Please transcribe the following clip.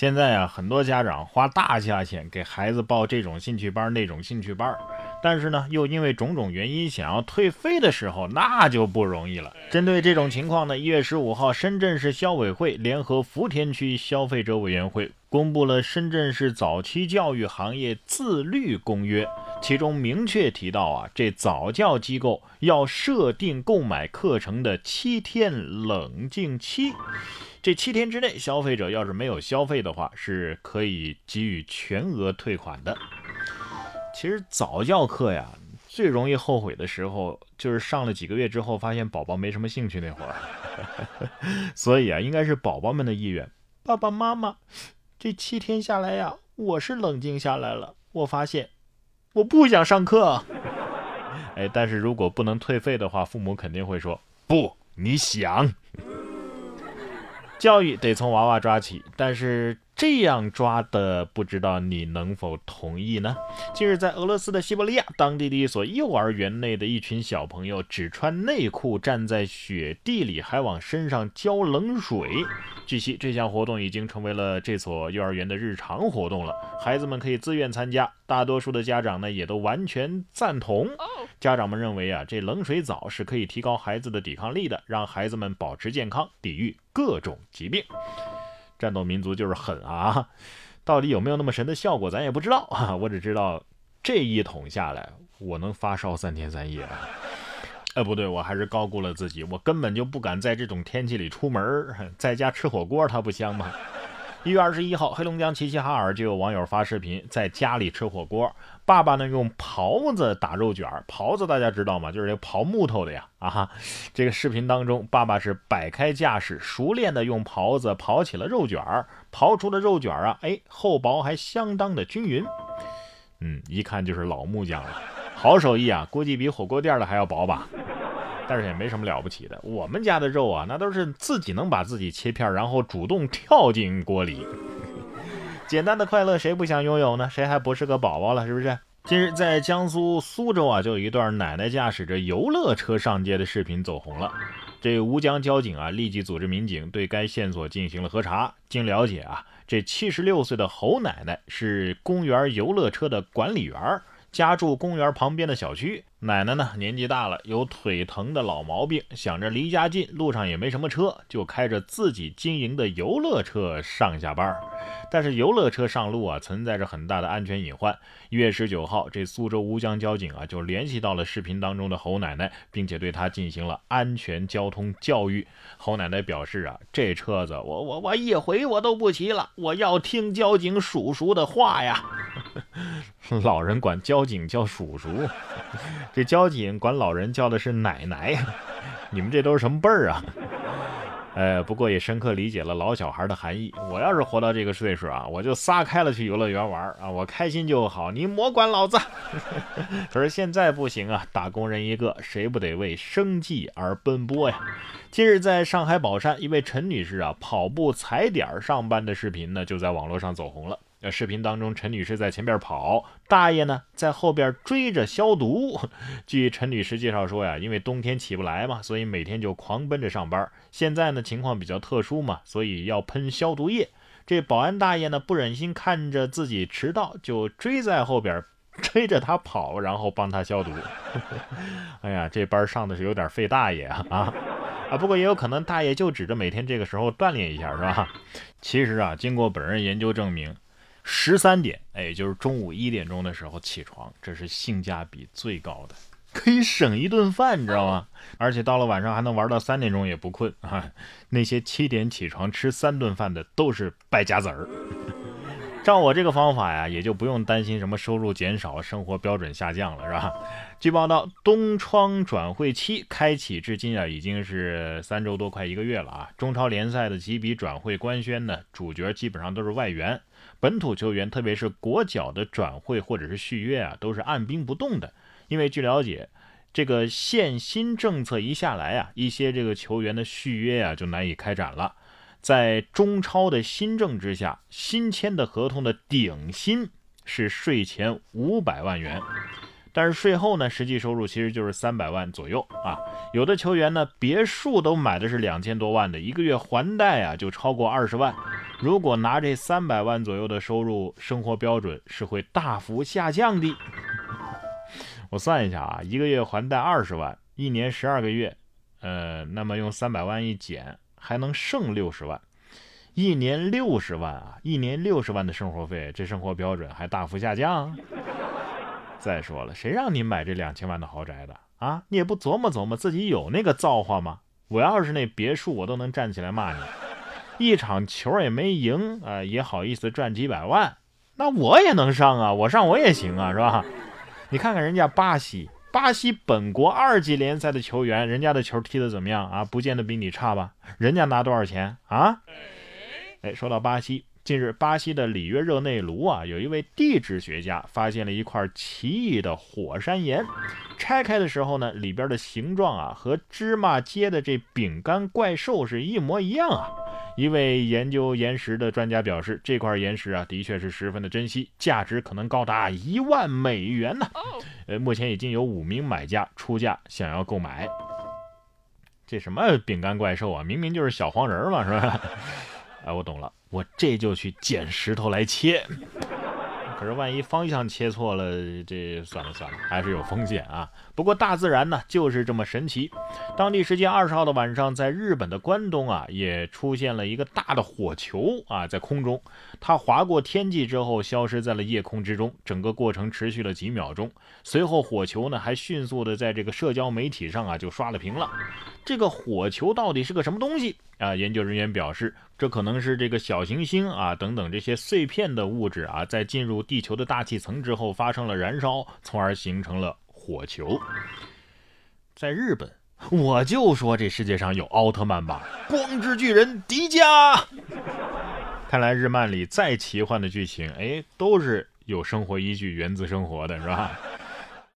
现在啊，很多家长花大价钱给孩子报这种兴趣班、那种兴趣班，但是呢，又因为种种原因想要退费的时候，那就不容易了。针对这种情况呢，一月十五号，深圳市消委会联合福田区消费者委员会公布了《深圳市早期教育行业自律公约》，其中明确提到啊，这早教机构要设定购买课程的七天冷静期。这七天之内，消费者要是没有消费的话，是可以给予全额退款的。其实早教课呀，最容易后悔的时候，就是上了几个月之后，发现宝宝没什么兴趣那会儿。所以啊，应该是宝宝们的意愿。爸爸妈妈，这七天下来呀，我是冷静下来了。我发现，我不想上课。哎，但是如果不能退费的话，父母肯定会说不，你想。教育得从娃娃抓起，但是这样抓的，不知道你能否同意呢？近日，在俄罗斯的西伯利亚，当地的一所幼儿园内的一群小朋友只穿内裤站在雪地里，还往身上浇冷水。据悉，这项活动已经成为了这所幼儿园的日常活动了。孩子们可以自愿参加，大多数的家长呢也都完全赞同。家长们认为啊，这冷水澡是可以提高孩子的抵抗力的，让孩子们保持健康，抵御各种疾病。战斗民族就是狠啊！到底有没有那么神的效果，咱也不知道啊。我只知道这一桶下来，我能发烧三天三夜。呃，不对，我还是高估了自己，我根本就不敢在这种天气里出门，在家吃火锅它不香吗？一月二十一号，黑龙江齐齐哈尔就有网友发视频，在家里吃火锅，爸爸呢用刨子打肉卷，刨子大家知道吗？就是这刨木头的呀，啊哈，这个视频当中，爸爸是摆开架势，熟练的用刨子刨起了肉卷儿，刨出的肉卷儿啊，哎，厚薄还相当的均匀，嗯，一看就是老木匠了。好手艺啊，估计比火锅店的还要薄吧，但是也没什么了不起的。我们家的肉啊，那都是自己能把自己切片，然后主动跳进锅里。简单的快乐谁不想拥有呢？谁还不是个宝宝了？是不是？近日在江苏苏州啊，就有一段奶奶驾驶着游乐车上街的视频走红了。这吴江交警啊，立即组织民警对该线索进行了核查。经了解啊，这七十六岁的侯奶奶是公园游乐车的管理员儿。家住公园旁边的小区，奶奶呢年纪大了，有腿疼的老毛病，想着离家近，路上也没什么车，就开着自己经营的游乐车上下班。但是游乐车上路啊，存在着很大的安全隐患。一月十九号，这苏州吴江交警啊就联系到了视频当中的侯奶奶，并且对她进行了安全交通教育。侯奶奶表示啊，这车子我我我一回我都不骑了，我要听交警叔叔的话呀。老人管交警叫叔叔，这交警管老人叫的是奶奶，你们这都是什么辈儿啊？呃，不过也深刻理解了老小孩的含义。我要是活到这个岁数啊，我就撒开了去游乐园玩啊，我开心就好，你莫管老子。可是现在不行啊，打工人一个，谁不得为生计而奔波呀？近日，在上海宝山，一位陈女士啊，跑步踩点上班的视频呢，就在网络上走红了。那视频当中，陈女士在前边跑，大爷呢在后边追着消毒。据陈女士介绍说呀，因为冬天起不来嘛，所以每天就狂奔着上班。现在呢情况比较特殊嘛，所以要喷消毒液。这保安大爷呢不忍心看着自己迟到，就追在后边 追着他跑，然后帮他消毒。哎呀，这班上的是有点费大爷啊啊！啊，不过也有可能大爷就指着每天这个时候锻炼一下，是吧？其实啊，经过本人研究证明。十三点，哎，就是中午一点钟的时候起床，这是性价比最高的，可以省一顿饭，你知道吗？而且到了晚上还能玩到三点钟也不困啊。那些七点起床吃三顿饭的都是败家子儿。照我这个方法呀，也就不用担心什么收入减少、生活标准下降了，是吧？据报道，东窗转会期开启至今啊，已经是三周多，快一个月了啊。中超联赛的几笔转会官宣呢，主角基本上都是外援。本土球员，特别是国脚的转会或者是续约啊，都是按兵不动的。因为据了解，这个限薪政策一下来啊，一些这个球员的续约啊就难以开展了。在中超的新政之下，新签的合同的顶薪是税前五百万元。但是税后呢，实际收入其实就是三百万左右啊。有的球员呢，别墅都买的是两千多万的，一个月还贷啊就超过二十万。如果拿这三百万左右的收入，生活标准是会大幅下降的。我算一下啊，一个月还贷二十万，一年十二个月，呃，那么用三百万一减，还能剩六十万。一年六十万啊，一年六十万的生活费，这生活标准还大幅下降。再说了，谁让你买这两千万的豪宅的啊？你也不琢磨琢磨自己有那个造化吗？我要是那别墅，我都能站起来骂你。一场球也没赢啊，也好意思赚几百万？那我也能上啊，我上我也行啊，是吧？你看看人家巴西，巴西本国二级联赛的球员，人家的球踢得怎么样啊？不见得比你差吧？人家拿多少钱啊？哎，说到巴西。近日，巴西的里约热内卢啊，有一位地质学家发现了一块奇异的火山岩。拆开的时候呢，里边的形状啊，和芝麻街的这饼干怪兽是一模一样啊。一位研究岩石的专家表示，这块岩石啊，的确是十分的珍惜，价值可能高达一万美元呢。呃，目前已经有五名买家出价想要购买。这什么饼干怪兽啊？明明就是小黄人嘛，是吧？哎，我懂了。我这就去捡石头来切，可是万一方向切错了，这算了算了，还是有风险啊。不过大自然呢，就是这么神奇。当地时间二十号的晚上，在日本的关东啊，也出现了一个大的火球啊，在空中，它划过天际之后，消失在了夜空之中。整个过程持续了几秒钟，随后火球呢，还迅速的在这个社交媒体上啊，就刷了屏了。这个火球到底是个什么东西？啊，研究人员表示，这可能是这个小行星啊等等这些碎片的物质啊，在进入地球的大气层之后发生了燃烧，从而形成了火球。在日本，我就说这世界上有奥特曼吧，光之巨人迪迦。看来日漫里再奇幻的剧情，哎，都是有生活依据、源自生活的，是吧？